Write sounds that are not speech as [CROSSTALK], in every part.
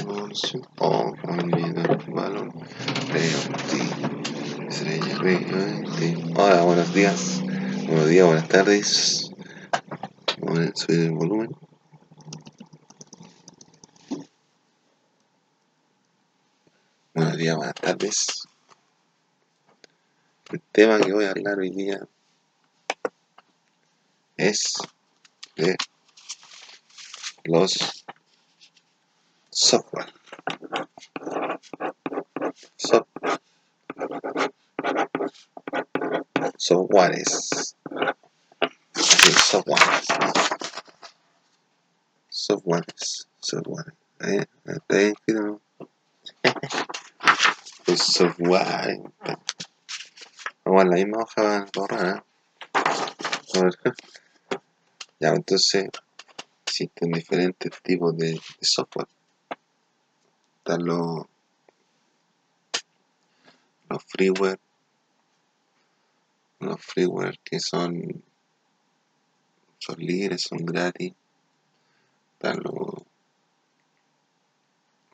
en ti. Estrella. Hola, buenos días. Buenos días, buenas tardes. A subir el volumen. Buenos días, buenas tardes. El tema que voy a hablar hoy día es de los software. Software. ¿Eh? ¿Está bien escrito, no? Los software. Vamos a la misma hoja borrada. A ver. Ya, entonces existen diferentes tipos de, de software. Están los, los freeware, los freeware que son, son libres, son gratis. Están los,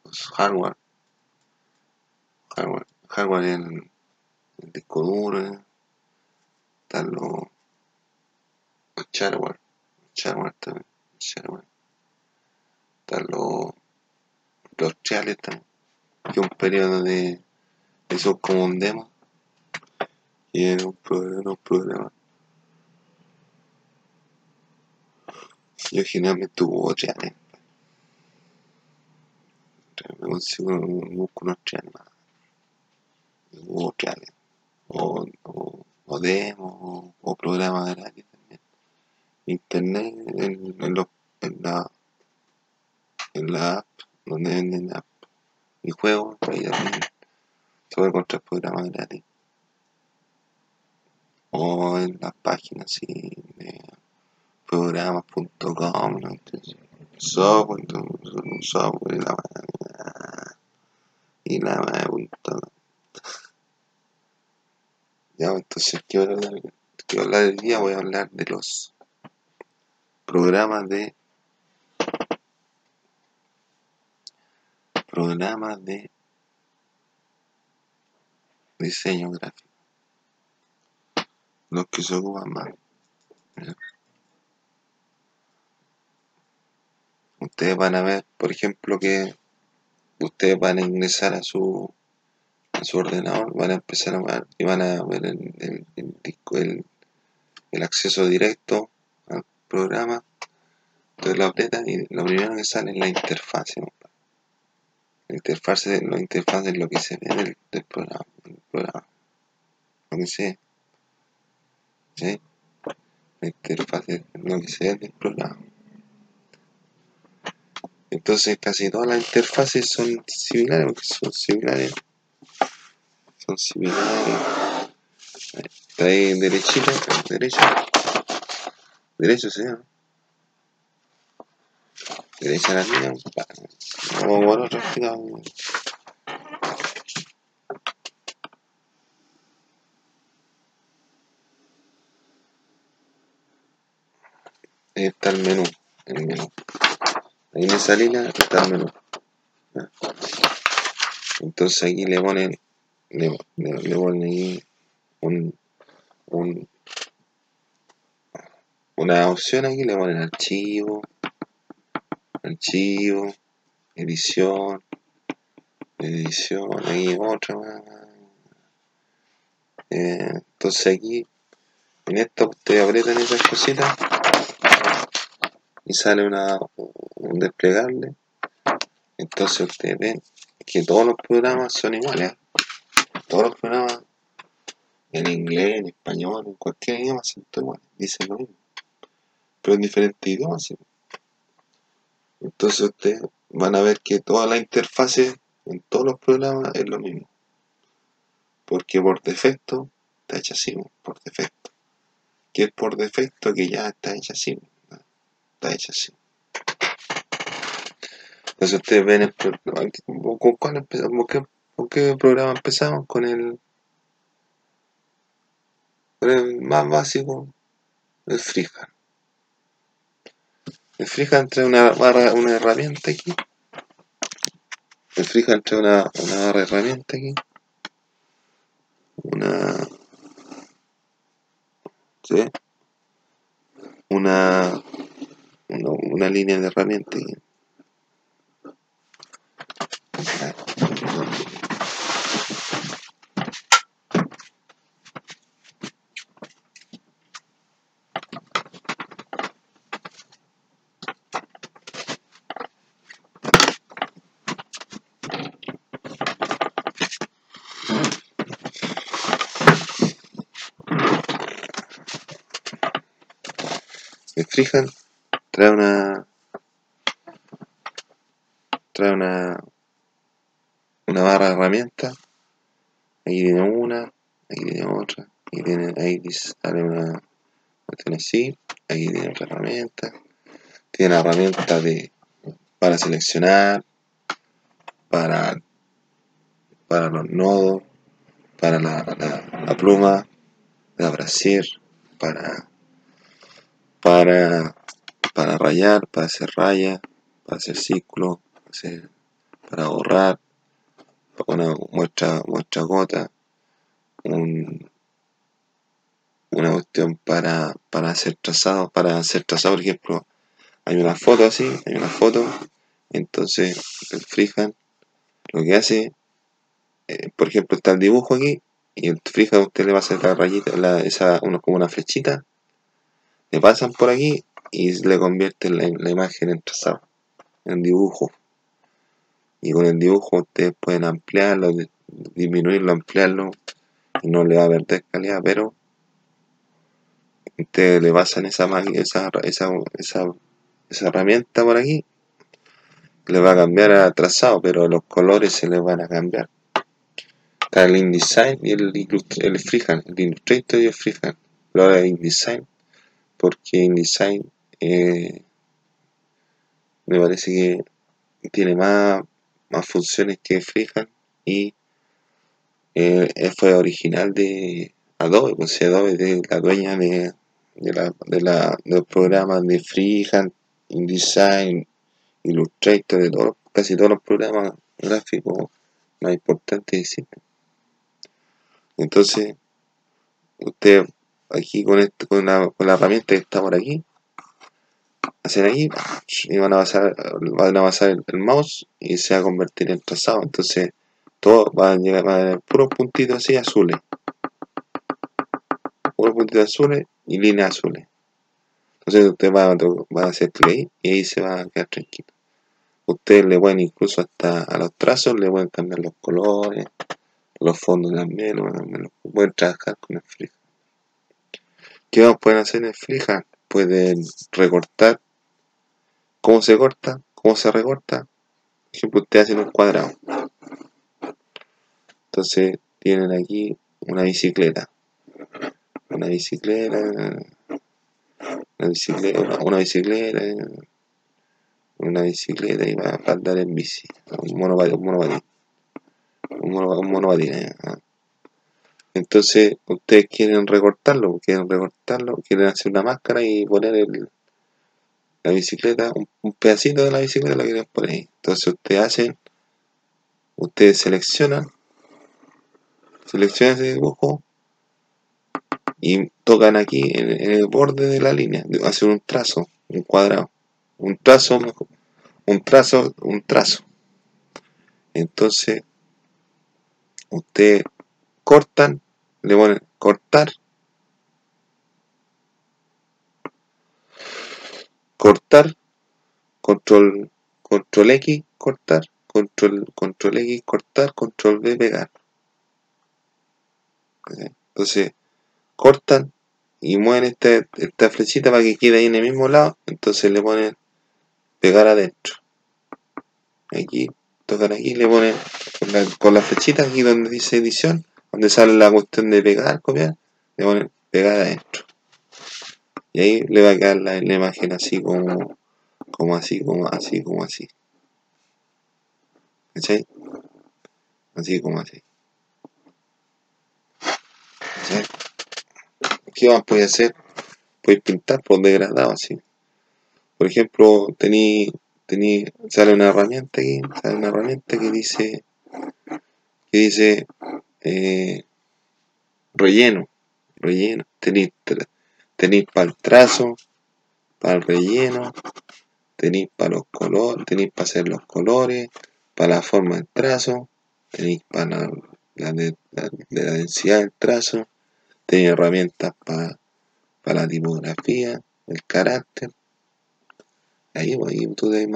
los hardware, hardware, hardware en el disco duro. Están los, los shareware, shareware también, shareware. Están los, los trials también, que un periodo de, eso es como un demo y era un programa, un programa. Yo generalmente hubo trials. Me consigo, unos trials más. Hubo trials. O, o, o demos, o, o programas gratis también. Internet en, en, los, en la en la app, donde venden app y juegos, ahí también se puede encontrar programas gratis. O en las páginas así de programas.com, ¿no? Software, software y la madre, y la madre.com. Ya, entonces, ¿qué voy a hablar? ¿Qué voy a hablar del día? Voy a hablar de los programas de programas de diseño gráfico. Los que se ocupan más. Ustedes van a ver, por ejemplo, que ustedes van a ingresar a su, a su ordenador, van a empezar a ver y van a ver el, el, el el, acceso directo al programa. Entonces lo apretan y lo primero que sale es la interfase. ¿no? La interfase, la interfaz es lo que se ve del, del programa, del programa. Lo que se. ¿sí? La interfaz es lo que se ve del programa. Entonces casi todas las interfaces son similares, porque son similares. Son similares. Está ahí derechito, derecho. Derecho se llama. Derecha la línea. Vamos por otro lado. Ahí está el menú. El menú. Ahí en esa línea está el menú. Entonces aquí le ponen, le, le, le ponen ahí un, un, una opción aquí, le ponen archivo, archivo, edición, edición, ahí otra. Eh, entonces aquí, en esto ustedes aprietan esas cositas y sale una, un desplegable. Entonces ustedes ven que todos los programas son iguales. ¿eh? Todos los programas en inglés, en español, en cualquier idioma son iguales, dicen lo mismo. Pero en diferentes idiomas. Entonces ustedes van a ver que toda la interfase en todos los programas es lo mismo. Porque por defecto está hecha así, por defecto. Que es por defecto que ya está hecha así. Está hecha así. Entonces ustedes ven el ¿con cuál empezamos? ¿Con qué, programa empezamos? Con el, el más básico, el FreeHand. FreeHand trae una barra, una herramienta aquí freehand trae una, una barra herramienta aquí. Una. ¿Sí? Una, una, una línea de herramienta aquí. Freehand trae una trae una una barra de herramientas aquí tiene una aquí tiene otra aquí tiene ahí sale una cuestión así aquí tiene otra herramienta. Tiene una herramienta de para seleccionar para para los nodos para la, la, la pluma de abrasir para para, para rayar, para hacer rayas, para hacer círculos, para, hacer, para borrar, una muestra, muestra gota, un, una cuestión para, para hacer trazado, para hacer trazado, por ejemplo, hay una foto así, hay una foto, entonces el freehand lo que hace, eh, por ejemplo, está el dibujo aquí, y el freehand usted le va a hacer la rayita, esa, como una flechita, le pasan por aquí y le convierten la, imagen en trazado, en dibujo. Y con el dibujo ustedes pueden ampliarlo, disminuirlo, ampliarlo, y no le va a perder calidad, pero ustedes le pasan esa, esa, esa, esa, herramienta por aquí, le va a cambiar a trazado, pero los colores se les van a cambiar. Está el InDesign y el, el Freehand, el Illustrator y el Freehand. Ahora el InDesign porque InDesign eh, me parece que tiene más, más funciones que Freehand y eh, fue original de Adobe, pues Adobe es la dueña de, de, la, de, los programas de Freehand, InDesign, Illustrator, de todos, casi todos los programas gráficos más importantes existen. Entonces, usted aquí con, este, con, la, con la herramienta que está por aquí. Hacen aquí y van a pasar, van a pasar el, mouse y se va a convertir en trazado. Entonces todo va a llegar a tener puros puntitos así azules. Puros puntitos azules y líneas azules. Entonces usted va, a hacer play y ahí se va a quedar tranquilo. Ustedes le pueden incluso hasta a los trazos le pueden cambiar los colores los fondos también pueden trabajar con el frío ¿Qué más pueden hacer en Freehand? Pueden recortar. ¿Cómo se corta? ¿Cómo se recorta? Por ejemplo, ustedes hacen un cuadrado. Entonces tienen aquí una bicicleta. Una bicicleta. Una bicicleta. Una, una bicicleta. Una bicicleta y va a andar en bici. Un monopatín. Un monopatín. Un monopatín. Un monopatín ¿eh? Entonces, ustedes quieren recortarlo, quieren recortarlo, quieren hacer una máscara y poner el, la bicicleta, un, pedacito de la bicicleta lo quieren poner ahí. Entonces, ustedes hacen, ustedes seleccionan, seleccionan ese dibujo y tocan aquí en, en el borde de la línea, hacen un trazo, un cuadrado, un trazo, un trazo, un trazo. Entonces, ustedes cortan le ponen cortar. Cortar control control X cortar control control X cortar control V pegar. Entonces cortan y mueven esta, esta flechita para que quede ahí en el mismo lado. Entonces le ponen pegar adentro. Aquí tocan aquí le ponen con la, con la flechita aquí donde dice edición donde sale la cuestión de pegar, copiar, le ponen pegar adentro. Y ahí le va a quedar la, imagen así como, como así, como así, como así. ¿Cachai? Así como así. ¿Cachai? ¿Qué más puede hacer? Puedes pintar por degradado así. Por ejemplo, tení, tení, sale una herramienta aquí, sale una herramienta que dice, que dice eh, relleno, relleno, tenéis, para el trazo, para el relleno, tenéis para los colores, tenéis para hacer los colores, para la forma del trazo, tenéis para la, de, la, densidad del trazo, tenéis herramientas para, para la tipografía, el carácter, ahí, pues, ahí tú debes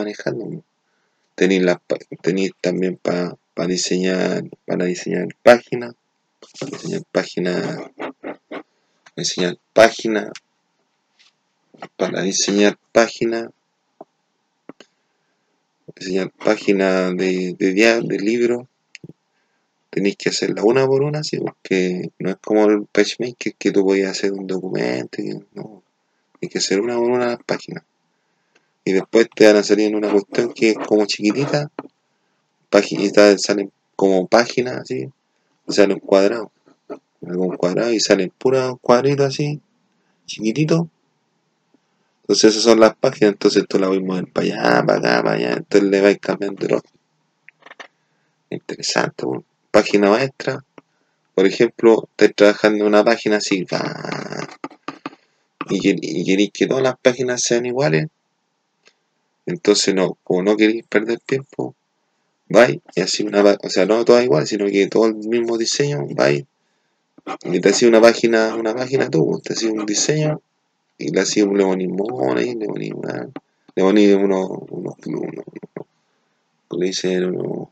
la, tenéis también para diseñar, para diseñar páginas, diseñar páginas, diseñar páginas, para diseñar páginas, diseñar páginas de, de, de libro, tenéis que hacerla una por una, sí, porque no es como el PageMaker que tú podías hacer un documento, no, hay que hacer una por una las páginas. Y después te van a salir en una cuestión que es como chiquitita, páginas salen como páginas así, y sale un cuadrado, un cuadrado y salen puros cuadritos así, chiquitito. Entonces esas son las páginas, entonces tú la voy a mover para allá, para acá, para allá, entonces le vais cambiando el Interesante, página maestra. Por ejemplo, estás trabajando en una página así, y, queréis que todas las páginas sean iguales. Entonces, no, como no queréis perder tiempo, vais y así una o sea, no todas iguales, sino que todo el mismo diseño, vais y te hacía una página, una página tú, te hacía un diseño y le hacía un lemonimón ahí, le ponía unos, unos, unos, le dicen unos,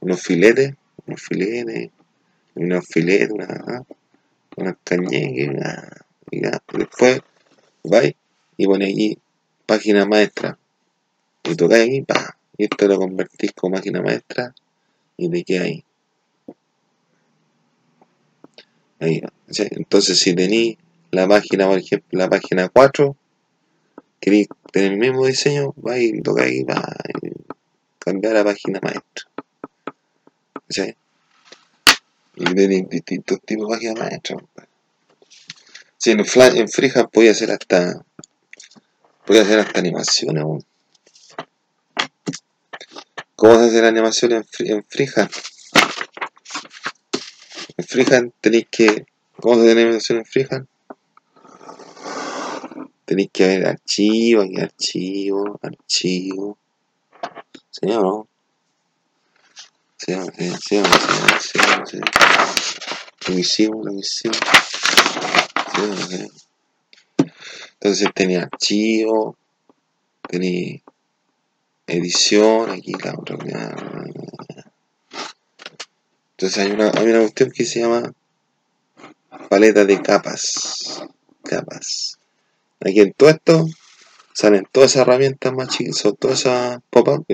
unos filetes, unos filetes, unos filetes, una, unas cañeques, y después vais y pone aquí página maestra y tocáis aquí, pa, y esto lo convertís como máquina maestra y de qué hay. Ahí, entonces si tenéis la página, por ejemplo, la página 4, queréis tener el mismo diseño, vais y tocáis para cambiar la página maestra. ¿Sí? Y tenéis distintos tipos de páginas maestras. Sí, en, en Freehand podía hacer hasta podía hacer hasta animaciones. ¿Cómo se hace la animación en, en Freehand? En Freehand tenéis que. ¿Cómo se hace la animación en Freehand? Tenéis que ver archivo, aquí archivo, archivo. ¿Sí o no? Sí, sí, sí, sí, sí, Lo hicimos, lo hicimos. Sí, Entonces tenía archivo, tenía edición, aquí la otra. Entonces hay una, hay una cuestión que se llama paleta de capas. Capas. Aquí en todo esto salen todas esas herramientas más chiquitas, todas esas pop-up,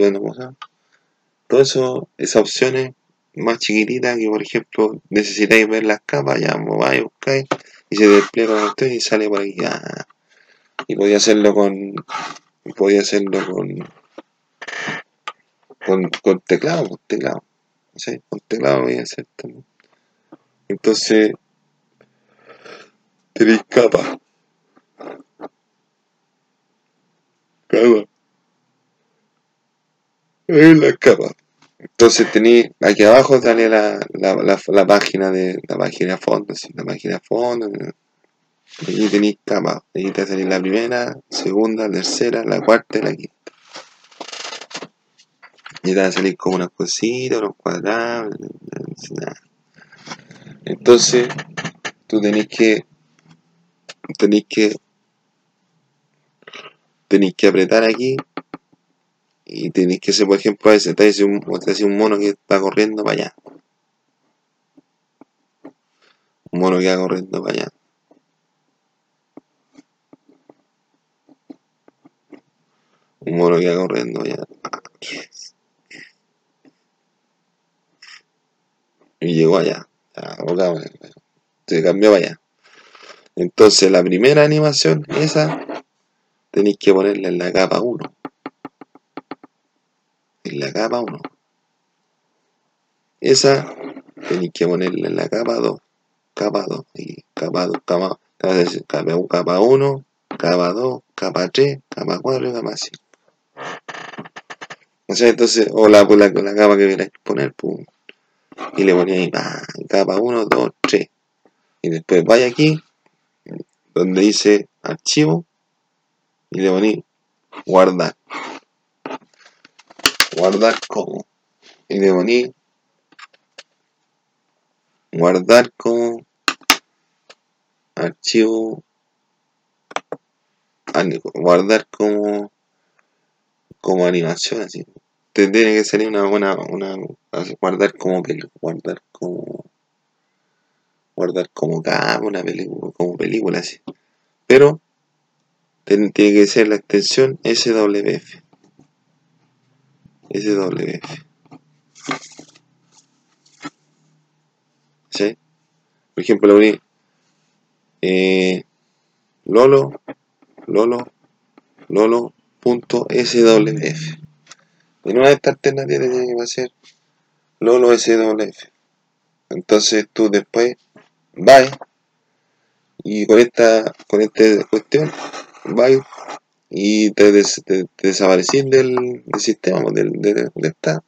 todas esas opciones más chiquititas que por ejemplo necesitáis ver las capas, ya vais, buscáis y se despliega la cuestión y sale por aquí. Y podía hacerlo con. Podía hacerlo con. Con, con teclado, con teclado. ¿sí? Con teclado voy a hacer también. Entonces, tenéis capa. Capa. Es la capa. Entonces tenéis aquí abajo sale la, la, la, página de la página fondo, ¿sí? la página fondo. Aquí tenéis capa. Aquí te salir la primera, segunda, tercera, la cuarta y la quinta. Y te van a salir como unas cositas, unos cuadrados. Entonces, tú tenés que. Tenéis que. Tenéis que apretar aquí. Y tenéis que hacer, por ejemplo, a veces te un, un mono que está corriendo para allá. Un mono que va corriendo para allá. Un mono que va corriendo allá. Y llegó allá. Se cambió allá. Entonces la primera animación, esa, tenéis que ponerla en la capa 1. En la capa 1. Esa tenéis que ponerla en la capa 2. Capa 2. Y capa 2, capa, capa 1, capa 2, capa 3, capa 4 y capa 5. O sea, entonces, o la, la, la capa que queráis poner, pum. Y le ponía ahí, ah, capa 1, 2, 3. Y después vaya aquí, donde dice archivo, y le poní guardar. Guardar como. Y le poní guardar como archivo guardar como como animación así te tiene que salir una buena una guardar como guardar como guardar como una película como película así. Pero tiene que ser la extensión SWF SWF ¿sí? por ejemplo le poní eh, lolo lolo lolo.swf en una de estas alternativas tiene que ser. Lolo swf entonces tú después vas y con esta con esta cuestión vas y te, des, te, te del, del sistema del, de, de esta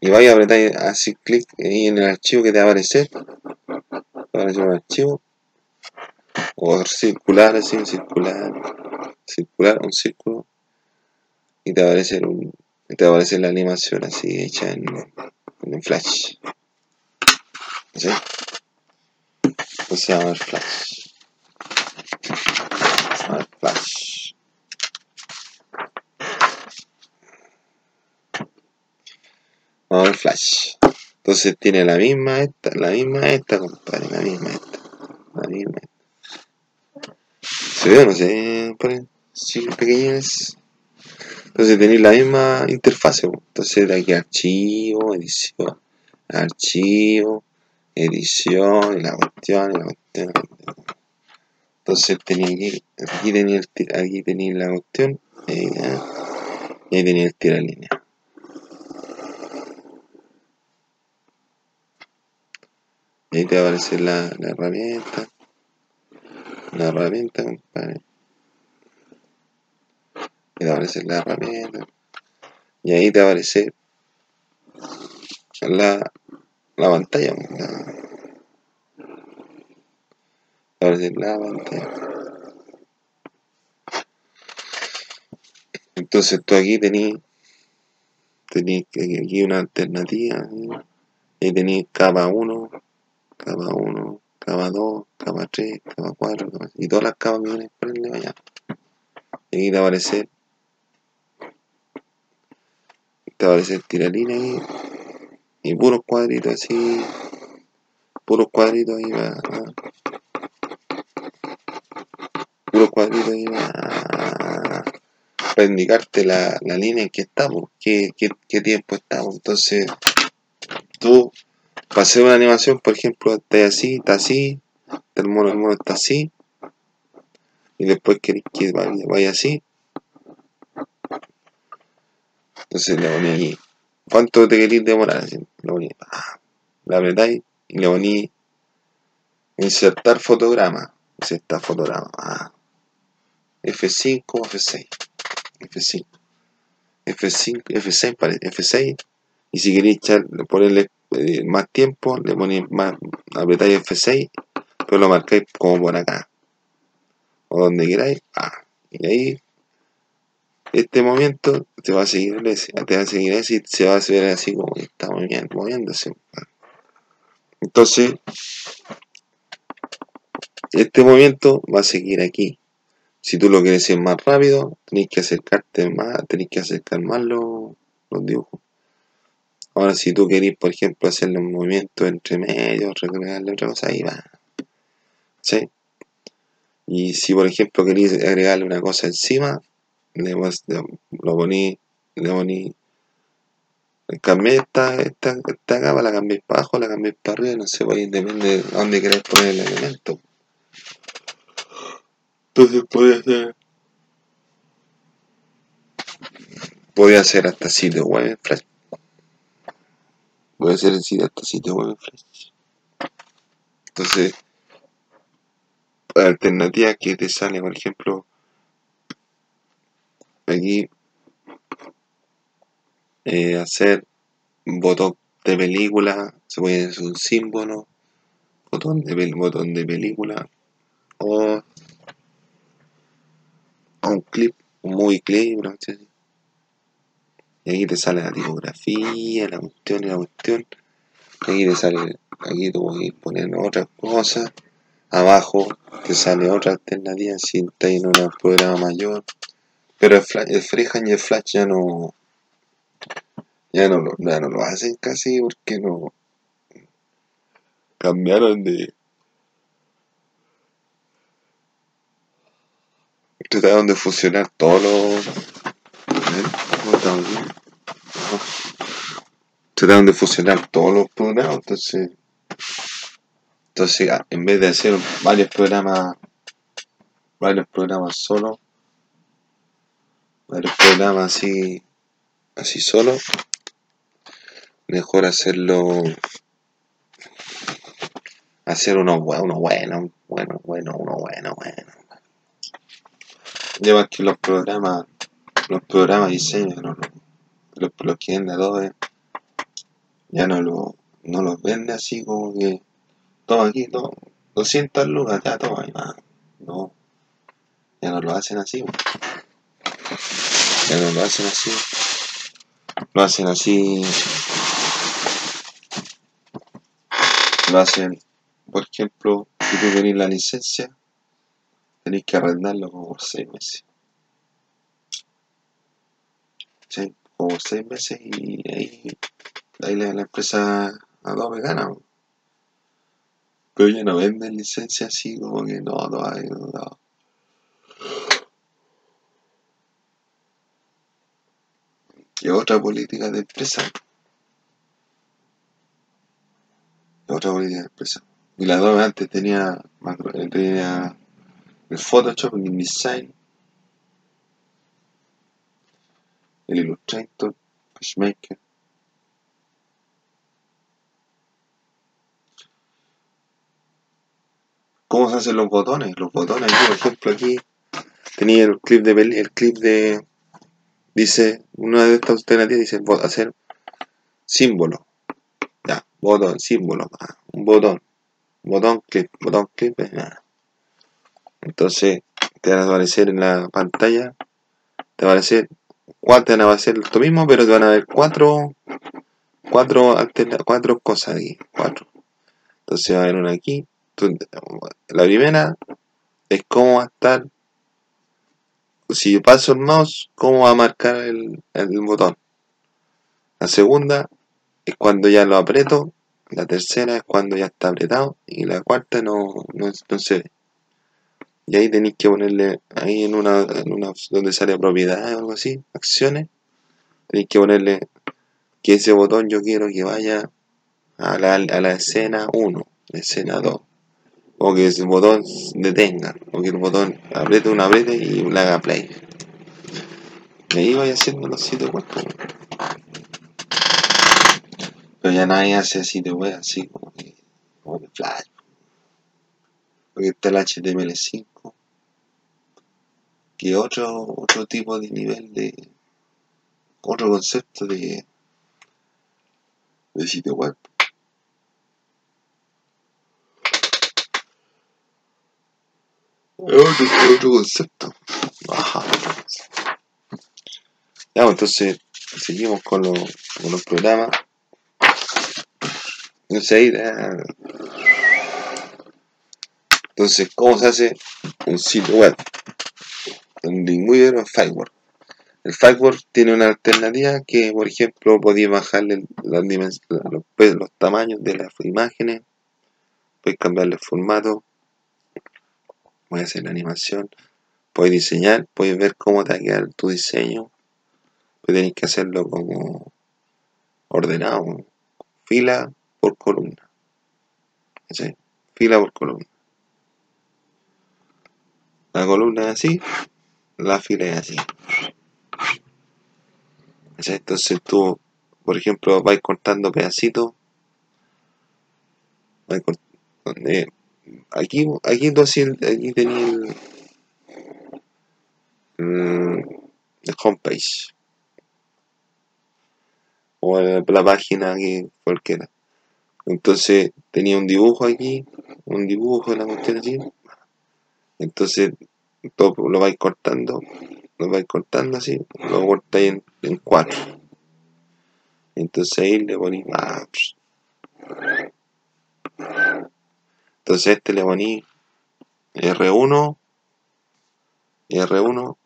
y vais a apretar así clic en el archivo que te va a aparecer. Va a aparecer un archivo. O circular así, circular, circular, un círculo. Y te va a aparecer un, te va a aparecer la animación así hecha en, en flash. ¿sí? pues se llama flash. A ver, flash. Vamos a ver flash. Entonces tiene la misma esta, la misma esta compadre, la misma esta la misma esta. Se ve, no sé, ponen sí, pequeñas. Entonces tenéis la misma interfase. Entonces de aquí archivo, edición, archivo, edición, y la cuestión, y la cuestión. Entonces tenía aquí, el, aquí tenía la cuestión, y ahí tenía el tira línea. Y ahí te va a aparecer la, la herramienta la herramienta, compadre. Y te va a aparecer la herramienta. Y ahí te va a aparecer la, la pantalla. La, va a aparecer la pantalla. Entonces tú aquí tenías tenéis aquí una alternativa. Ahí tenéis capa 1, capa 1, capa 2, capa 3, capa 4, capa... y todas las capas que vienen por el allá. Y aquí te va a aparecer, te va a aparecer ahí, y puros cuadritos así, puros cuadritos ahí va, puros cuadritos ahí va, para indicarte la, la línea en que estamos, qué, qué, qué tiempo estamos. Entonces, tú para hacer una animación, por ejemplo, está así, está así, el mono, el mono está así, y después queréis que vaya, vaya así. Entonces le poní ¿cuánto te queréis demorar? Le poní, ah, le apretáis y le poní insertar fotograma, insertar fotograma, ah, F5 o F6, F5, F5, F6, F6, y si queréis ponerle eh, más tiempo, le ponéis más, apretáis F6, pero lo marcáis como por acá, o donde queráis, ah, y ahí, este movimiento te va a seguir ese, te va a seguir se va a ver así como que está moviendo, moviéndose. Entonces, este movimiento va a seguir aquí. Si tú lo quieres hacer más rápido, tenéis que acercarte más, tenéis que acercar más los, los dibujos. Ahora, si tú querés, por ejemplo, hacerle un movimiento entre medio, agregarle otra cosa, ahí va. ¿Sí? Y si, por ejemplo, queréis agregarle una cosa encima, le, lo poní, le poní, cambié esta, esta, esta capa, la cambié para abajo, la cambié para arriba, no sé, pues depende de dónde queráis poner el elemento. Entonces puede hacer, puede hacer hasta sitio web en Flash. Voy a hacer el sitio hasta sitio web en Flash. Entonces, alternativa que te sale, por ejemplo, aquí eh, hacer botón de película, se puede hacer un símbolo, botón de, botón de película o, un clip, movie clip, y aquí te sale la tipografía, la cuestión y la cuestión. Aquí te sale, aquí tú puedes poner otras cosas. Abajo te sale otra alternativa si estás en un programa mayor. Pero el, el freehand y el flash ya no, ya no, lo, ya no lo hacen casi porque no cambiaron de trataron de fusionar todos los trataron de fusionar todos los programas entonces entonces en vez de hacer varios programas varios programas solo varios programas así así solo mejor hacerlo hacer uno bueno, uno bueno, bueno, bueno, uno bueno, bueno. Lleva que los programas, los programas de diseño, no, los, los que venden Adobe, ya no, lo, no los vende así como que todo aquí, todo, 200 lucas, ya todo ahí, no, ya no lo hacen así, no lo hacen así, lo hacen así lo hacen, por ejemplo, si tú querés la licencia, tenéis que arrendarlo como por seis meses. ¿Sí? Como por seis meses y ahí, ahí la, la empresa Adobe gana. Pero ya no venden licencia así como que no, no hay, no. Y otra política de empresa otra política de empresa. Y la Adobe antes tenía, tenía el Photoshop, el InDesign, el Illustrator, PageMaker. ¿Cómo se hacen los botones? Los botones, aquí, por ejemplo, aquí tenía el clip de el clip de dice una de estas alternativas dice hacer símbolo. Botón, símbolo, un botón, botón clip, botón clip, entonces te van a aparecer en la pantalla, te van a aparecer, cuatro, van a aparecer lo mismo, pero te van a ver cuatro, cuatro, cuatro cosas aquí, cuatro. Entonces va a haber una aquí, la primera es cómo va a estar, si yo paso el mouse, cómo va a marcar el, el botón. La segunda es cuando ya lo aprieto, la tercera es cuando ya está apretado y la cuarta no, no, se ve. Y ahí tenéis que ponerle, ahí en una, en una donde sale propiedad o algo así, acciones, tenéis que ponerle que ese botón yo quiero que vaya a la, a la escena 1, escena 2. O que ese botón detenga, o que el botón apriete una apriete y le haga play. Y ahí vaya haciendo los sitios web. Pero ya nadie hace de web, así como, que, como de flash. Porque está el HTML5, que otro, otro tipo de nivel de. otro concepto de, de sitio web. Otro, otro concepto. Ajá. Ya, entonces seguimos con, lo, con los programas. Entonces, ¿cómo se hace un sitio web? Un Lingüidero en Firework. El Firework tiene una alternativa que, por ejemplo, podéis bajarle los, los, tamaños de las imágenes, podéis cambiarle el formato, a hacer la animación, podéis diseñar, podéis ver cómo te va a quedar tu diseño, pero tenéis que hacerlo como ordenado, fila por columna. ¿sí? Fila por columna. La columna es así, la fila es así. Entonces tú, por ejemplo, vais cortando pedacitos. Eh, aquí, aquí tú así, aquí tenéis el, el homepage. o la, página que cualquiera. Entonces tenía un dibujo aquí, un dibujo, la cuestión así. Entonces todo lo vais cortando, lo vais cortando así, lo cortáis en, en cuatro. Entonces ahí le ponéis ah, Entonces este le poní R1, R1,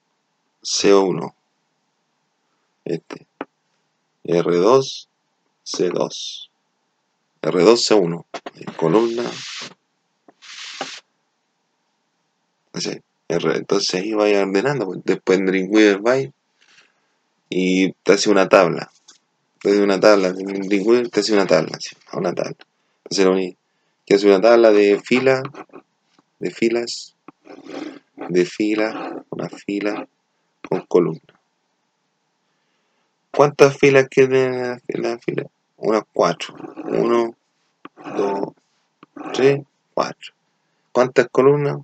CO1. Este. R2, C2. R2, C1. Columna. R, entonces ahí vaya ordenando. pues. Después en Dreamweaver vais y te hace una tabla. Te hace una tabla. En Dreamweaver te hace una tabla. así, Una tabla. Entonces lo que hace una tabla de fila, de filas, de fila, una fila con columna. ¿Cuántas filas tiene la fila? Unas cuatro. Uno, dos, tres, cuatro. ¿Cuántas columnas?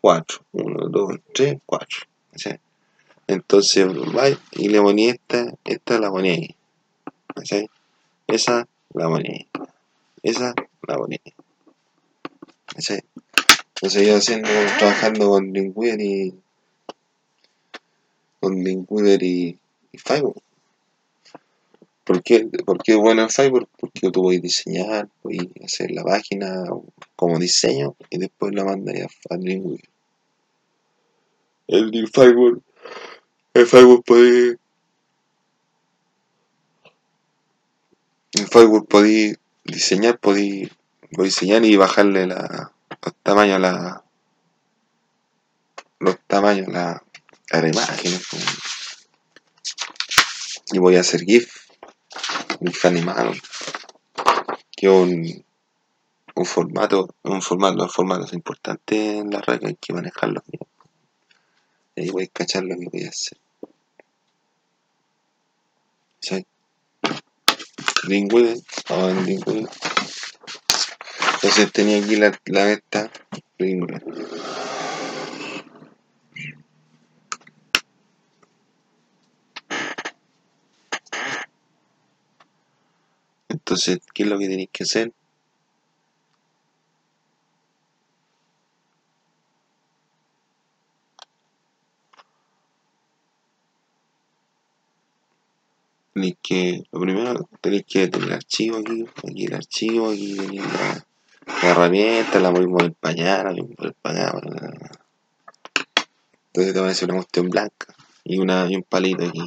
Cuatro. Uno, dos, tres, cuatro. Entonces y le poní esta, esta la poní ahí. Esa la poní ahí. Esa la poní ahí. ¿Sí? Entonces haciendo, trabajando con Dreamweaver y con Dreamweaver y, y Fiverr. ¿Por qué, ¿Por bueno en Fiverr? Porque tú puedes diseñar, puedes hacer la página como diseño y después la mandas a, a Dreamweaver. El Fiverr, el Fiverr puede, en Fiverr podéis diseñar, podéis, podéis diseñar y bajarle la, los tamaños a la, los tamaños a la, a la imagen. Y voy a hacer GIF, GIF animado, que un, un formato, un formato, los formatos importantes en la red que hay que manejarlos bien. Y ahí voy a cachar lo que voy a hacer. ¿Sí? Vamos en. Entonces tenía aquí la, la esta Dreamweaver. Entonces, ¿qué es lo que tenéis que hacer? Tenéis que, lo primero, tenéis que tener el archivo aquí, aquí el archivo, aquí tenéis la, la herramienta, la mover para allá, la allá. para allá. Entonces te a hacer una cuestión blanca y, una, y un palito aquí.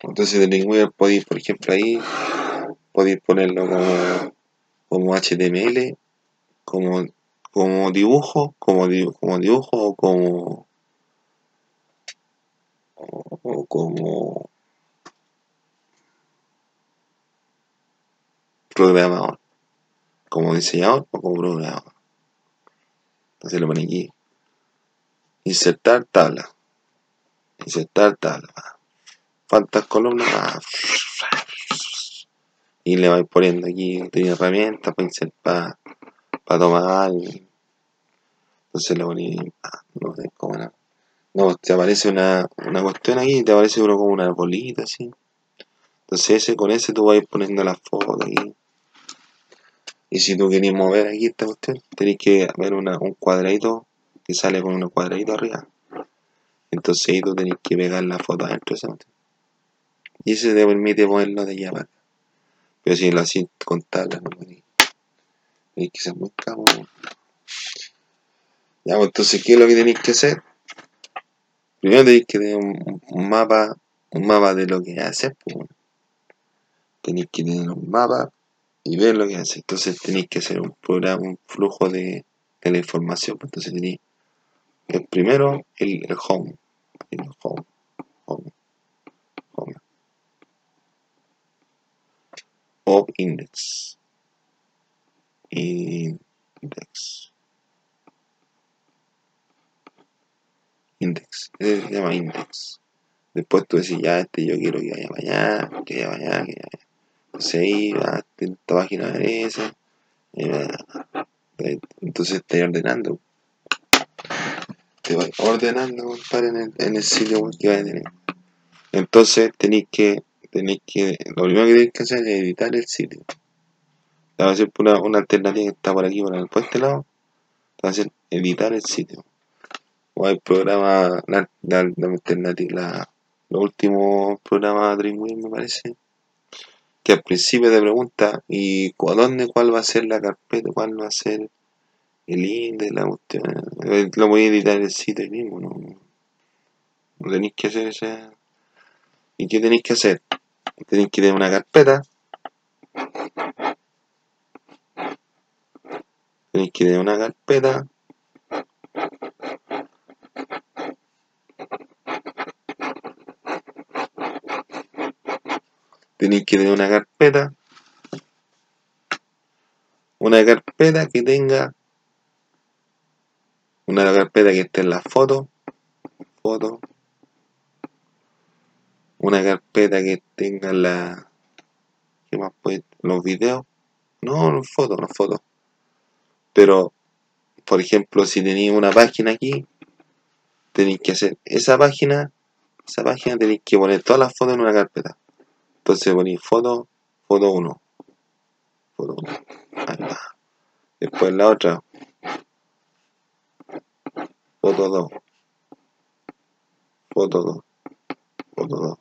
Entonces de Dreamweaver podéis, por ejemplo, ahí, podéis ponerlo como, como HTML, como, como dibujo, como, como dibujo o como, o como programador, como diseñador o como programador. Entonces lo pone aquí. Insertar tabla. Insertar tabla. ¿Cuántas columnas? Ah, Y le vais poniendo aquí, tiene herramientas para insertar, para tomar. Entonces le poní, ah, no sé cómo era. No, te aparece una, una cuestión aquí te aparece como una bolita así. Entonces ese, con ese tú vas poniendo la foto aquí. Y si tú querés mover aquí esta cuestión, tenés que ver un cuadradito que sale con un cuadradito arriba. Entonces ahí tú tenés que pegar la foto adentro. Y ese te permite ponerlo de allá para acá. Pero si lo haces con tablas, no. Tenés que ser muy cabo. Ya, pues entonces, ¿qué es lo que tenéis que hacer? Primero tenéis que tener un, mapa, un mapa de lo que haces, pues. Tenéis que tener un mapa y ver lo que hace. Entonces tenéis que hacer un programa, un flujo de, de la información. Entonces tenéis el primero, el, home. Home, home, home. Of index. Index. Index. Ese se llama index. Después tú decís, ya, este yo quiero que vaya mañana, que vaya mañana, que vaya mañana. 6 a 30 páginas de esas. Entonces estáis ordenando. Te vais ordenando, compadre, en el, sitio que vais a tener. Entonces tenéis que, tenéis que, lo primero que tenéis que hacer es editar el sitio. Te va a hacer una, una alternativa que está por aquí, por, el, por este lado. Te va a hacer editar el sitio. O hay programa, la, la, la alternativa, la, los últimos programas de me parece al principio te pregunta, ¿y cu- dónde, cuál va a ser la carpeta, cuál va a ser el índice, la? Eh, Lo voy a editar el sitio mismo, no, no tenéis que hacer esa... ¿Y qué tenéis que hacer? Tenéis que tener una carpeta, tenéis que tener una carpeta, tenéis que tener una carpeta, una carpeta que tenga una carpeta que esté en las fotos, una carpeta que tenga la los videos, no, no fotos, no fotos. Pero, por ejemplo, si tenéis una página aquí, tenéis que hacer esa página, esa página tenéis que poner todas las fotos en una carpeta. Entonces ponéis foto, foto 1, foto 1, ahí va. Después la otra, foto 2, foto 2, foto 2,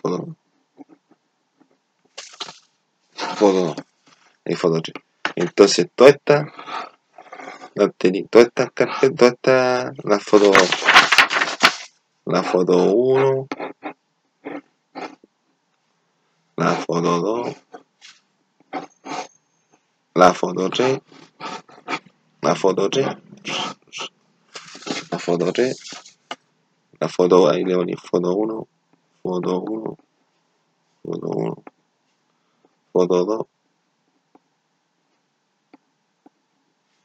foto 2, foto 2, y foto 3. Entonces, todas estas, todas estas carpetas, todas estas, las fotos, la foto 1, la foto 2, la foto 3, la foto 3, la foto 3, la foto, ahí le ponéis foto 1, foto 1, foto 1, foto 2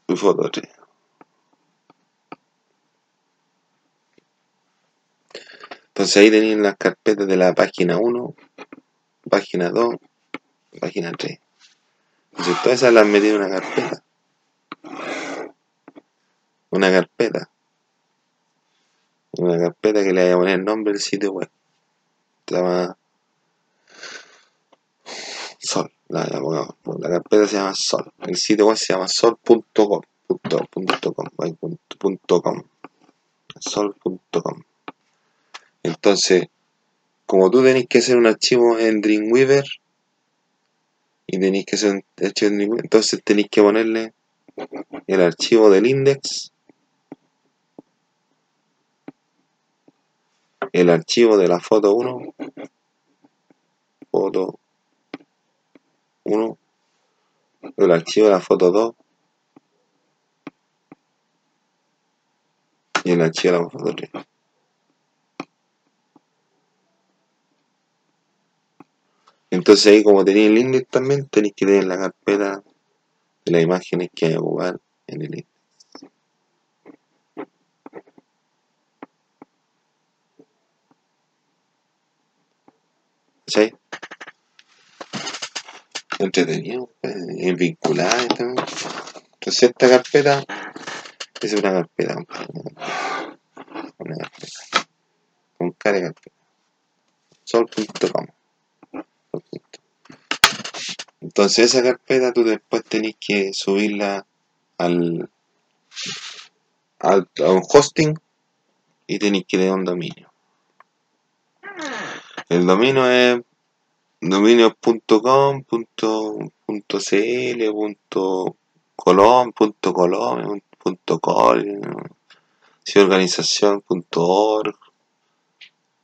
y foto 3. Entonces ahí tenéis las carpetas de la página 1, página 2, página 3. Entonces todas esas las metí en una carpeta. Una carpeta. Una carpeta que le voy a poner el nombre del sitio web. Se llama Sol. La, la, la carpeta se llama Sol. El sitio web se llama sol.com. Punto, punto com, punto, punto com. Sol.com. Entonces, como tú tenés que hacer un archivo en Dreamweaver y tenéis que hacer un archivo en Dreamweaver, entonces tenéis que ponerle el archivo del index, el archivo de la foto 1, foto 1, el archivo de la foto 2 y el archivo de la foto 3. Entonces ahí como tenéis el index también, tenéis que tener la carpeta de las imágenes que hay a ocupar en el index. ¿Sí? Entretenido, pues, es vinculada ¿no? Entonces esta carpeta es una carpeta, una carpeta, con cara de carpeta. Sol.com. Entonces esa carpeta tú después tenés que subirla al, al a un hosting y tenés que tener un dominio. El dominio es dominio.com, punto, punto .cl, punto colom, colom, col, si es organización, punto org,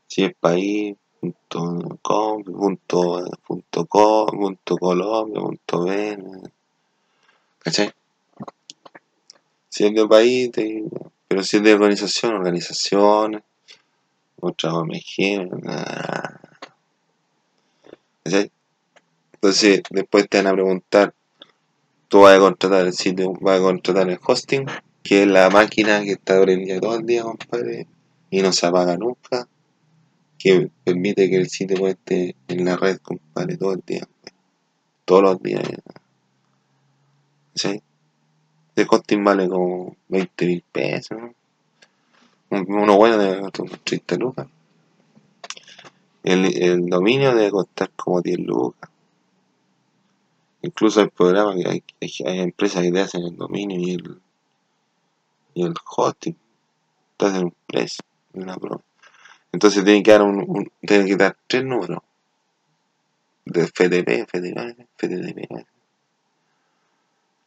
si es país, punto com, punto, punto com, punto colombia, punto ven, ¿cachai? Si es de país, pero si es de organización, organización, otra nada. ¿cachai? Entonces, después te van a preguntar, tú vas a contratar el sitio, vas a contratar el hosting, que es la máquina que está prendida todo el día, compadre, y no se apaga nunca, que permite que el sitio esté en la red, compadre, todo el día, todos los días. ¿cachai? El hosting vale como 20 mil pesos, ¿no? Un- uno bueno de 30 lucas. El, el dominio debe costar como 10 lucas. Incluso hay programas, que hay, hay, hay empresas que te hacen el dominio y el, y el hosting. Te hacen un precio, una broma. Entonces tienen que dar un, tienen que dar tres números. De FTP, FTP, FTP.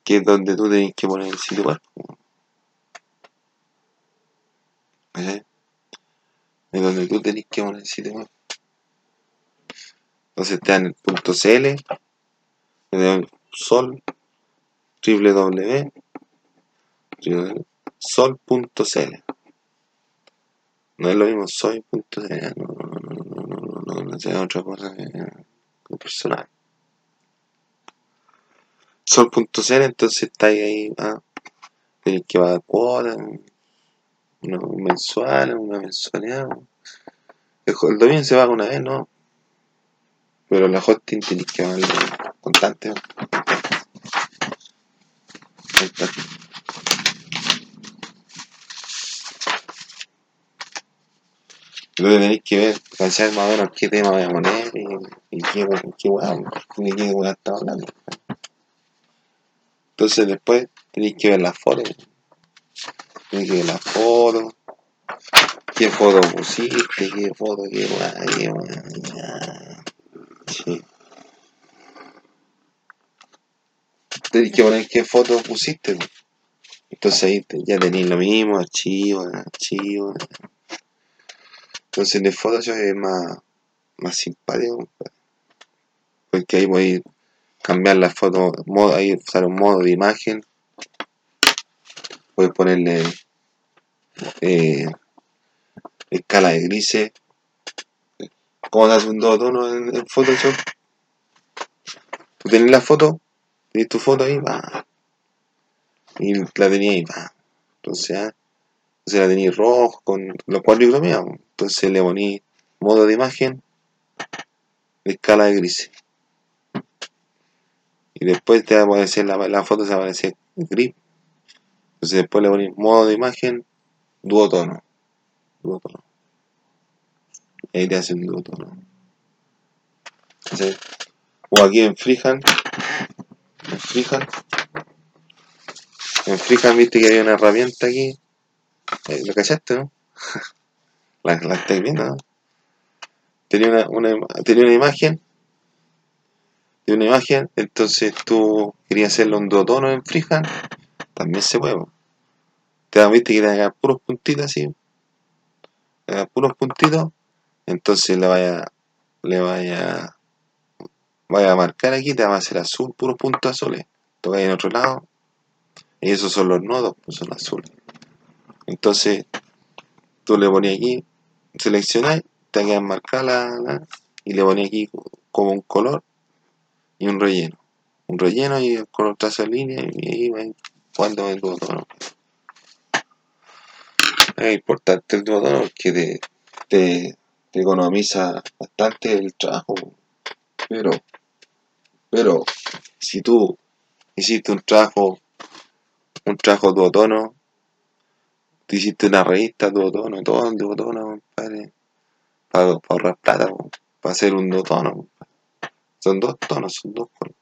Que es donde tú tenés que poner el sitio web. Es donde tú tenés que poner el sitio web. Entonces te dan el punto CL, te dan sol, www, sol.cl. No es lo mismo soy punto de no, no, no, no, no, sea otra cosa que, que personal. Sol.cl, entonces está ahí, ah, el que va a cuota, una mensual, una mensualidad. El, el dominio se paga una vez, ¿no? Pero la hosting tiene que valer constante. Ahí está. Entonces tenéis que ver, pensar más o menos qué tema voy a poner y, qué, qué weá, y qué weá está hablando. Entonces después tenéis que ver las fotos. Tenéis que ver las fotos. ¿Qué foto pusiste? ¿Qué foto? ¿Qué weá? ¿Qué weá? Sí. Tenéis que poner qué foto pusiste. Entonces ahí ya tenéis lo mismo, archivo, archivo. Entonces de Photoshop es más, más simpático. Porque ahí podéis cambiar la foto, modo, ahí usar un modo de imagen. Puedes ponerle eh, escala de grises. ¿Cómo das un dos tonos en, en Photoshop? Tú tenés la foto, tenés tu foto ahí, va. Y la tenías ahí, va. Entonces, ah, entonces la tenéis rojo con los cuadricromiados. Entonces le ponéis modo de imagen, escala de grises. Y después te va a aparecer la, la foto, se va a aparecer gris. Entonces después le ponéis modo de imagen, duotono. Duotono. Y ahí te hace un duotono. O aquí en Freehand, en Freehand, en Freehand viste que había una herramienta aquí. Eh, ¿Lo cachaste, no? [LAUGHS] La, la estáis viendo, ¿no? Tenía una, tenía una imagen, tenía una imagen, entonces tú querías hacerle un duotono en Freehand, también se puede. Te viste que te haga puros puntitos así, te haga puros puntitos, entonces le vaya, le vaya, vaya a marcar aquí, te va a hacer azul, puros puntos azules. Toca en otro lado, y esos son los nodos, pues son azules. Entonces, tú le pones aquí, seleccionáis, te quedan la- y le pones aquí como un color y un relleno. Un relleno y el color traza línea y ahí va jugando el duotono. Es importante el duotono porque te, te, te economiza bastante el trabajo. Pero, pero, si tú hiciste un trabajo, un trabajo duotono, te hiciste una revista duotono, todo en duotono, compadre, para, para ahorrar plata, para hacer un duotono. compadre. Son dos tonos, son dos colores.